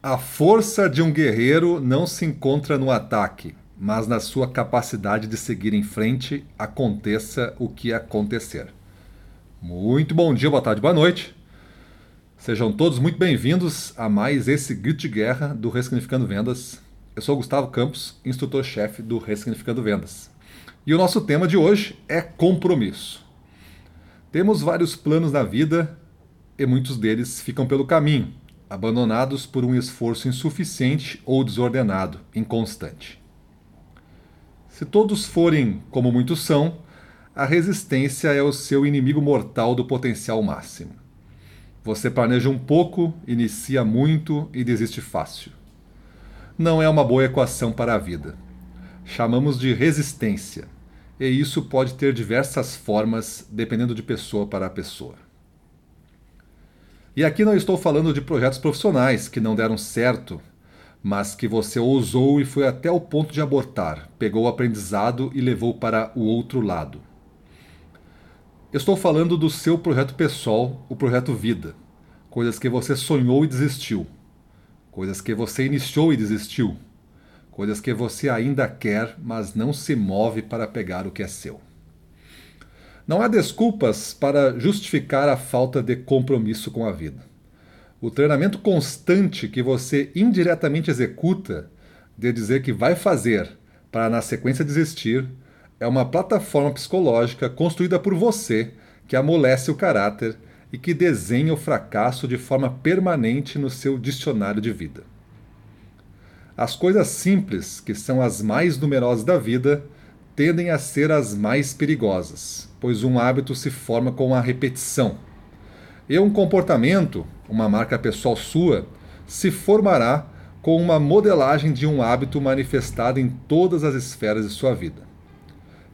A força de um guerreiro não se encontra no ataque, mas na sua capacidade de seguir em frente, aconteça o que acontecer. Muito bom dia, boa tarde, boa noite. Sejam todos muito bem-vindos a mais esse grito de guerra do Ressignificando Vendas. Eu sou Gustavo Campos, instrutor-chefe do Ressignificando Vendas. E o nosso tema de hoje é compromisso. Temos vários planos na vida e muitos deles ficam pelo caminho abandonados por um esforço insuficiente ou desordenado, inconstante. Se todos forem como muitos são, a resistência é o seu inimigo mortal do potencial máximo. Você planeja um pouco, inicia muito e desiste fácil. Não é uma boa equação para a vida. Chamamos de resistência, e isso pode ter diversas formas dependendo de pessoa para pessoa. E aqui não estou falando de projetos profissionais que não deram certo, mas que você ousou e foi até o ponto de abortar, pegou o aprendizado e levou para o outro lado. Estou falando do seu projeto pessoal, o projeto Vida. Coisas que você sonhou e desistiu. Coisas que você iniciou e desistiu. Coisas que você ainda quer, mas não se move para pegar o que é seu. Não há desculpas para justificar a falta de compromisso com a vida. O treinamento constante que você indiretamente executa de dizer que vai fazer para na sequência desistir é uma plataforma psicológica construída por você que amolece o caráter e que desenha o fracasso de forma permanente no seu dicionário de vida. As coisas simples, que são as mais numerosas da vida, tendem a ser as mais perigosas, pois um hábito se forma com a repetição. E um comportamento, uma marca pessoal sua, se formará com uma modelagem de um hábito manifestado em todas as esferas de sua vida.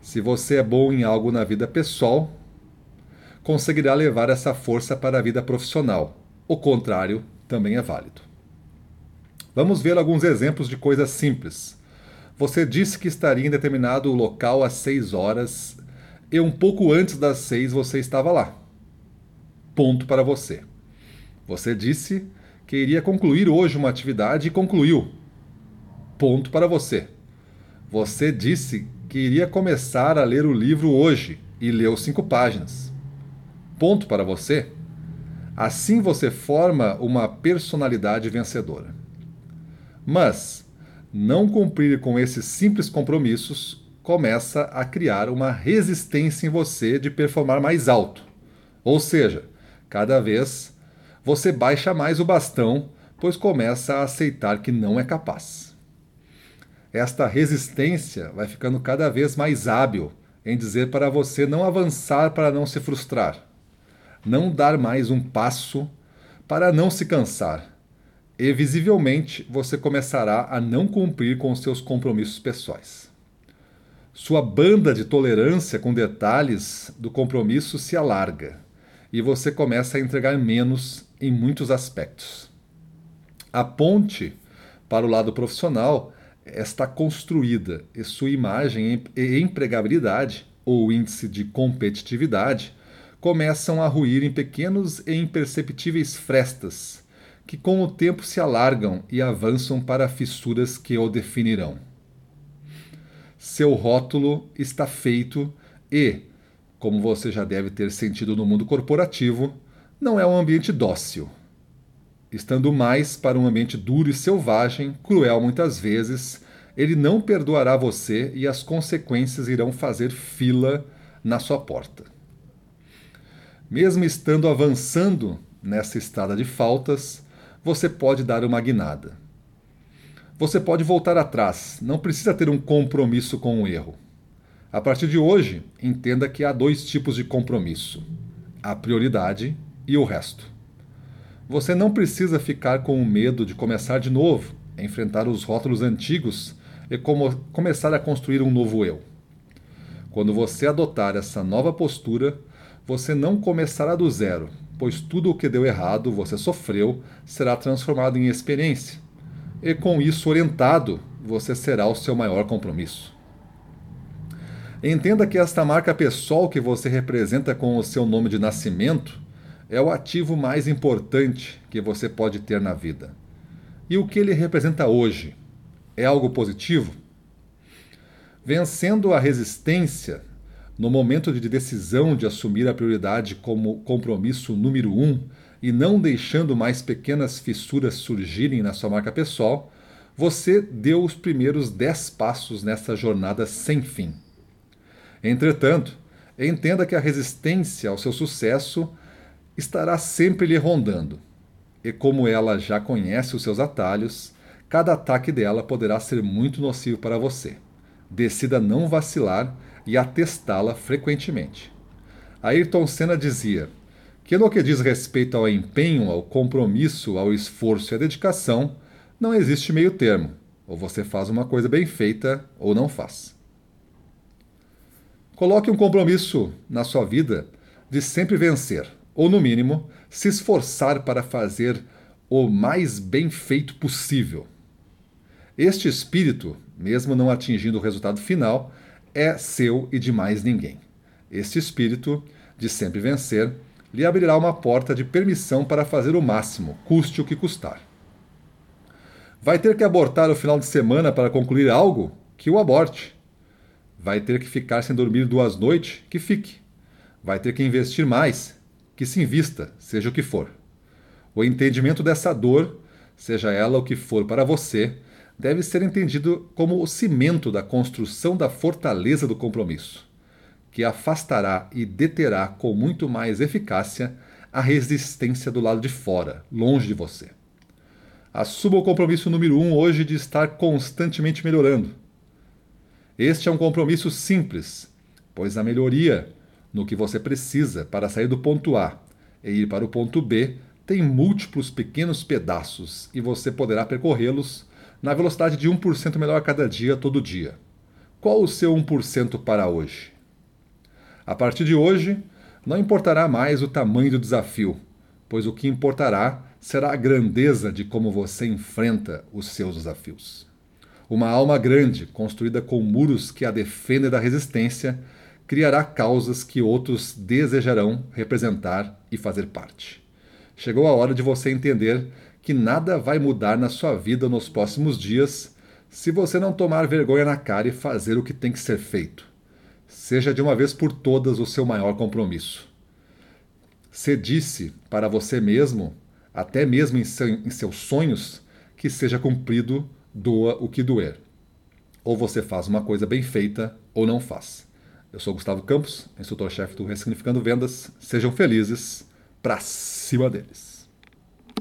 Se você é bom em algo na vida pessoal, conseguirá levar essa força para a vida profissional. O contrário também é válido. Vamos ver alguns exemplos de coisas simples você disse que estaria em determinado local às 6 horas e um pouco antes das 6 você estava lá. Ponto para você. Você disse que iria concluir hoje uma atividade e concluiu. Ponto para você. Você disse que iria começar a ler o livro hoje e leu cinco páginas. Ponto para você. Assim você forma uma personalidade vencedora. Mas não cumprir com esses simples compromissos começa a criar uma resistência em você de performar mais alto. Ou seja, cada vez você baixa mais o bastão, pois começa a aceitar que não é capaz. Esta resistência vai ficando cada vez mais hábil em dizer para você não avançar para não se frustrar, não dar mais um passo para não se cansar e visivelmente você começará a não cumprir com seus compromissos pessoais. Sua banda de tolerância com detalhes do compromisso se alarga e você começa a entregar menos em muitos aspectos. A ponte para o lado profissional está construída e sua imagem e empregabilidade, ou índice de competitividade, começam a ruir em pequenos e imperceptíveis frestas que com o tempo se alargam e avançam para fissuras que o definirão. Seu rótulo está feito e, como você já deve ter sentido no mundo corporativo, não é um ambiente dócil. Estando mais para um ambiente duro e selvagem, cruel muitas vezes, ele não perdoará você e as consequências irão fazer fila na sua porta. Mesmo estando avançando nessa estrada de faltas, você pode dar uma guinada. Você pode voltar atrás, não precisa ter um compromisso com o erro. A partir de hoje, entenda que há dois tipos de compromisso: a prioridade e o resto. Você não precisa ficar com o medo de começar de novo, enfrentar os rótulos antigos e como começar a construir um novo eu. Quando você adotar essa nova postura, você não começará do zero, pois tudo o que deu errado, você sofreu, será transformado em experiência. E com isso orientado, você será o seu maior compromisso. Entenda que esta marca pessoal que você representa com o seu nome de nascimento é o ativo mais importante que você pode ter na vida. E o que ele representa hoje? É algo positivo? Vencendo a resistência, no momento de decisão de assumir a prioridade como compromisso número um e não deixando mais pequenas fissuras surgirem na sua marca pessoal, você deu os primeiros dez passos nessa jornada sem fim. Entretanto, entenda que a resistência ao seu sucesso estará sempre lhe rondando. E como ela já conhece os seus atalhos, cada ataque dela poderá ser muito nocivo para você. Decida não vacilar e atestá-la frequentemente. Ayrton Senna dizia que, no que diz respeito ao empenho, ao compromisso, ao esforço e à dedicação, não existe meio termo. Ou você faz uma coisa bem feita ou não faz. Coloque um compromisso na sua vida de sempre vencer, ou no mínimo, se esforçar para fazer o mais bem feito possível. Este espírito, mesmo não atingindo o resultado final, é seu e de mais ninguém. Este espírito de sempre vencer lhe abrirá uma porta de permissão para fazer o máximo, custe o que custar. Vai ter que abortar o final de semana para concluir algo? Que o aborte. Vai ter que ficar sem dormir duas noites? Que fique. Vai ter que investir mais? Que se invista, seja o que for. O entendimento dessa dor, seja ela o que for para você, deve ser entendido como o cimento da construção da fortaleza do compromisso, que afastará e deterá com muito mais eficácia a resistência do lado de fora, longe de você. Assuma o compromisso número um hoje de estar constantemente melhorando. Este é um compromisso simples, pois a melhoria no que você precisa para sair do ponto A e ir para o ponto B tem múltiplos pequenos pedaços e você poderá percorrê-los na velocidade de 1% melhor a cada dia, todo dia. Qual o seu 1% para hoje? A partir de hoje, não importará mais o tamanho do desafio, pois o que importará será a grandeza de como você enfrenta os seus desafios. Uma alma grande, construída com muros que a defendem da resistência, criará causas que outros desejarão representar e fazer parte. Chegou a hora de você entender que nada vai mudar na sua vida nos próximos dias se você não tomar vergonha na cara e fazer o que tem que ser feito. Seja de uma vez por todas o seu maior compromisso. Se disse para você mesmo até mesmo em, seu, em seus sonhos, que seja cumprido, doa o que doer. Ou você faz uma coisa bem feita ou não faz. Eu sou Gustavo Campos, instrutor-chefe do Ressignificando Vendas. Sejam felizes, pra cima deles.